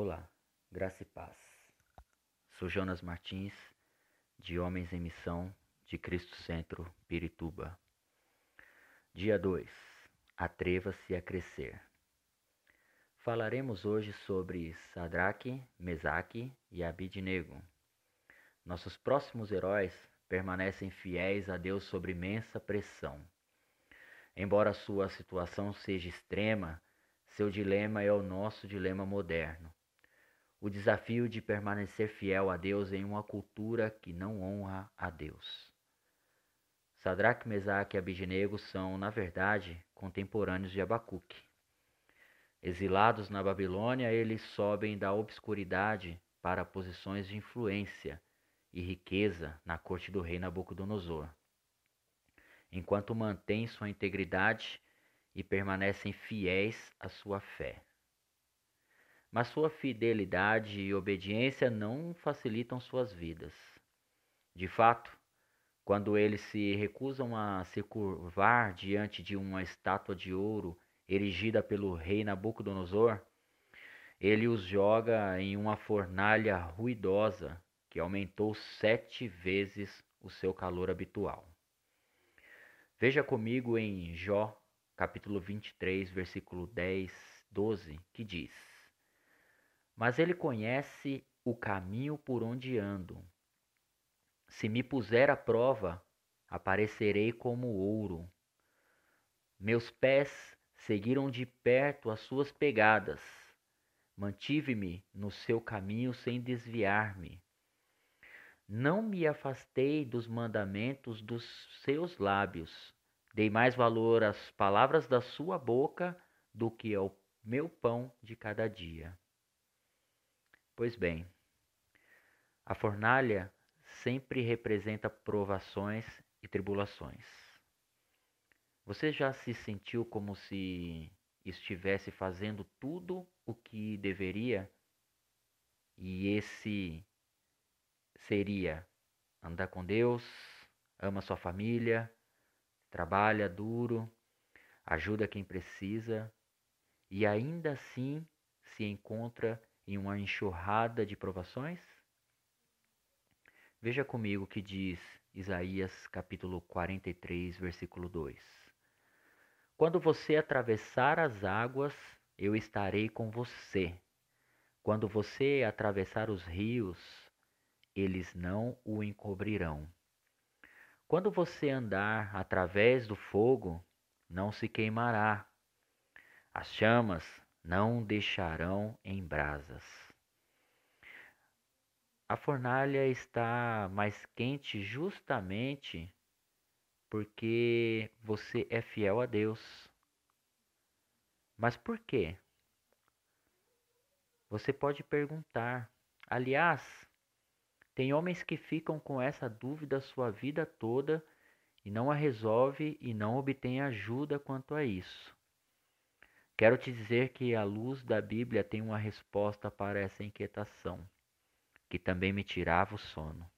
Olá, graça e paz. Sou Jonas Martins, de Homens em Missão de Cristo Centro, Pirituba. Dia 2. Atreva-se a crescer. Falaremos hoje sobre Sadraque, Mesaque e Abidnego. Nossos próximos heróis permanecem fiéis a Deus sob imensa pressão. Embora sua situação seja extrema, seu dilema é o nosso dilema moderno. O desafio de permanecer fiel a Deus em uma cultura que não honra a Deus. Sadraque, Mesaque e Abidnego são, na verdade, contemporâneos de Abacuque. Exilados na Babilônia, eles sobem da obscuridade para posições de influência e riqueza na corte do rei Nabucodonosor, enquanto mantêm sua integridade e permanecem fiéis à sua fé. Mas sua fidelidade e obediência não facilitam suas vidas. De fato, quando eles se recusam a se curvar diante de uma estátua de ouro erigida pelo rei Nabucodonosor, ele os joga em uma fornalha ruidosa que aumentou sete vezes o seu calor habitual. Veja comigo em Jó, capítulo 23, versículo 10, 12, que diz: Mas ele conhece o caminho por onde ando se me puser à prova, aparecerei como ouro. Meus pés seguiram de perto as suas pegadas. Mantive-me no seu caminho sem desviar-me. Não me afastei dos mandamentos dos seus lábios. Dei mais valor às palavras da sua boca do que ao meu pão de cada dia. Pois bem, a fornalha sempre representa provações e tribulações. Você já se sentiu como se estivesse fazendo tudo o que deveria? E esse seria andar com Deus, ama sua família, trabalha duro, ajuda quem precisa e ainda assim se encontra em uma enxurrada de provações? Veja comigo o que diz Isaías capítulo 43, versículo 2. Quando você atravessar as águas, eu estarei com você. Quando você atravessar os rios, eles não o encobrirão. Quando você andar através do fogo, não se queimará. As chamas não deixarão em brasas. A fornalha está mais quente justamente porque você é fiel a Deus. Mas por quê? Você pode perguntar. Aliás, tem homens que ficam com essa dúvida sua vida toda e não a resolve e não obtém ajuda quanto a isso. Quero te dizer que a luz da Bíblia tem uma resposta para essa inquietação que também me tirava o sono.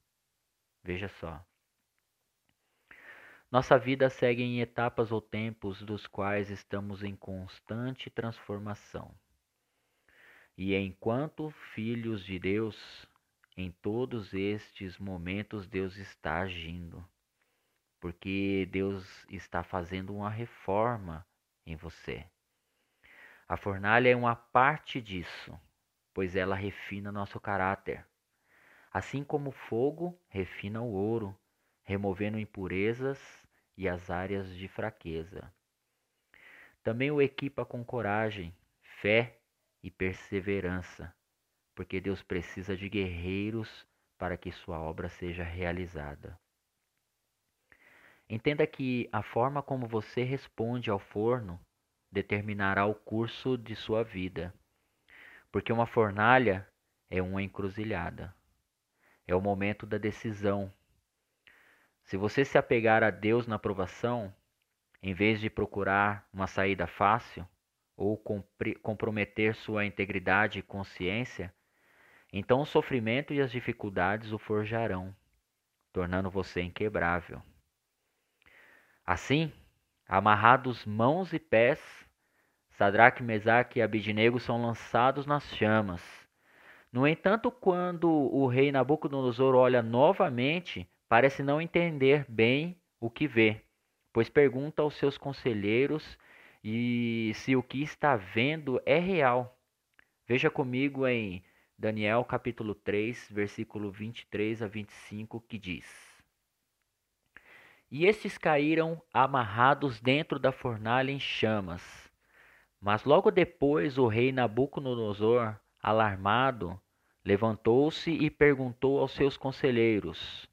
Veja só. Nossa vida segue em etapas ou tempos dos quais estamos em constante transformação. E enquanto filhos de Deus, em todos estes momentos Deus está agindo. Porque Deus está fazendo uma reforma em você. A fornalha é uma parte disso, pois ela refina nosso caráter. Assim como o fogo refina o ouro, removendo impurezas e as áreas de fraqueza. Também o equipa com coragem, fé e perseverança, porque Deus precisa de guerreiros para que sua obra seja realizada. Entenda que a forma como você responde ao forno determinará o curso de sua vida, porque uma fornalha é uma encruzilhada. É o momento da decisão. Se você se apegar a Deus na aprovação, em vez de procurar uma saída fácil ou comprometer sua integridade e consciência, então o sofrimento e as dificuldades o forjarão, tornando você inquebrável. Assim, amarrados mãos e pés, Sadraque, Mesaque e Abidnego são lançados nas chamas No entanto, quando o rei Nabucodonosor olha novamente, parece não entender bem o que vê, pois pergunta aos seus conselheiros e se o que está vendo é real. Veja comigo em Daniel capítulo 3, versículo 23 a 25, que diz: E estes caíram amarrados dentro da fornalha em chamas. Mas logo depois o rei Nabucodonosor Alarmado, levantou-se e perguntou aos seus conselheiros: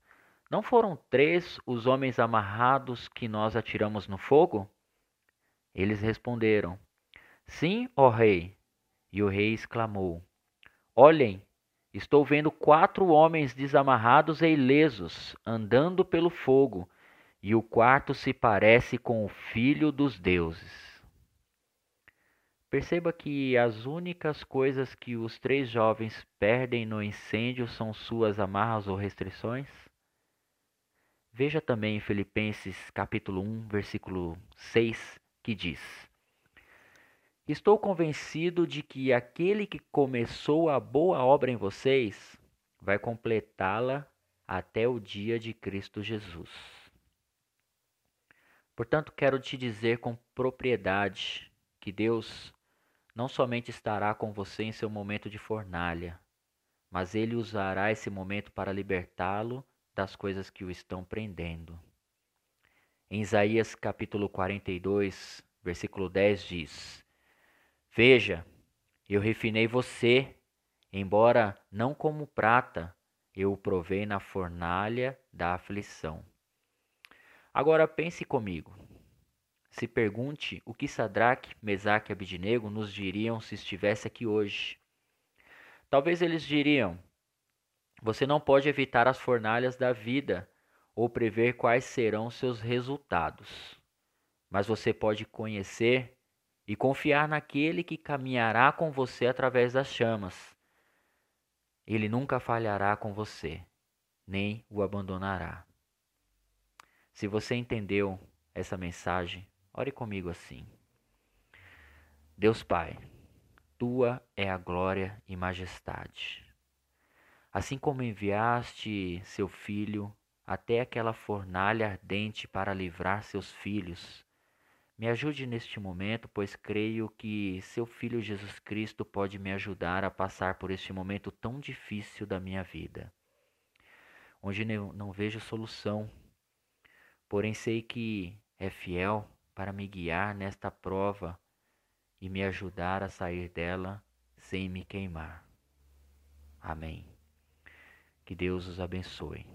Não foram três os homens amarrados que nós atiramos no fogo? Eles responderam: Sim, ó rei. E o rei exclamou: Olhem, estou vendo quatro homens desamarrados e ilesos andando pelo fogo, e o quarto se parece com o filho dos deuses. Perceba que as únicas coisas que os três jovens perdem no incêndio são suas amarras ou restrições. Veja também em Filipenses capítulo 1, versículo 6, que diz: Estou convencido de que aquele que começou a boa obra em vocês vai completá-la até o dia de Cristo Jesus. Portanto, quero te dizer com propriedade que Deus não somente estará com você em seu momento de fornalha, mas ele usará esse momento para libertá-lo das coisas que o estão prendendo. Em Isaías capítulo 42, versículo 10 diz: Veja, eu refinei você, embora não como prata, eu o provei na fornalha da aflição. Agora pense comigo. Se pergunte o que Sadraque, Mesaque e Abidinego nos diriam se estivesse aqui hoje. Talvez eles diriam: Você não pode evitar as fornalhas da vida ou prever quais serão seus resultados, mas você pode conhecer e confiar naquele que caminhará com você através das chamas. Ele nunca falhará com você, nem o abandonará. Se você entendeu essa mensagem, Ore comigo assim. Deus Pai, tua é a glória e majestade. Assim como enviaste seu filho até aquela fornalha ardente para livrar seus filhos, me ajude neste momento, pois creio que seu filho Jesus Cristo pode me ajudar a passar por este momento tão difícil da minha vida, onde não vejo solução, porém sei que é fiel para me guiar nesta prova e me ajudar a sair dela sem me queimar. Amém. Que Deus os abençoe.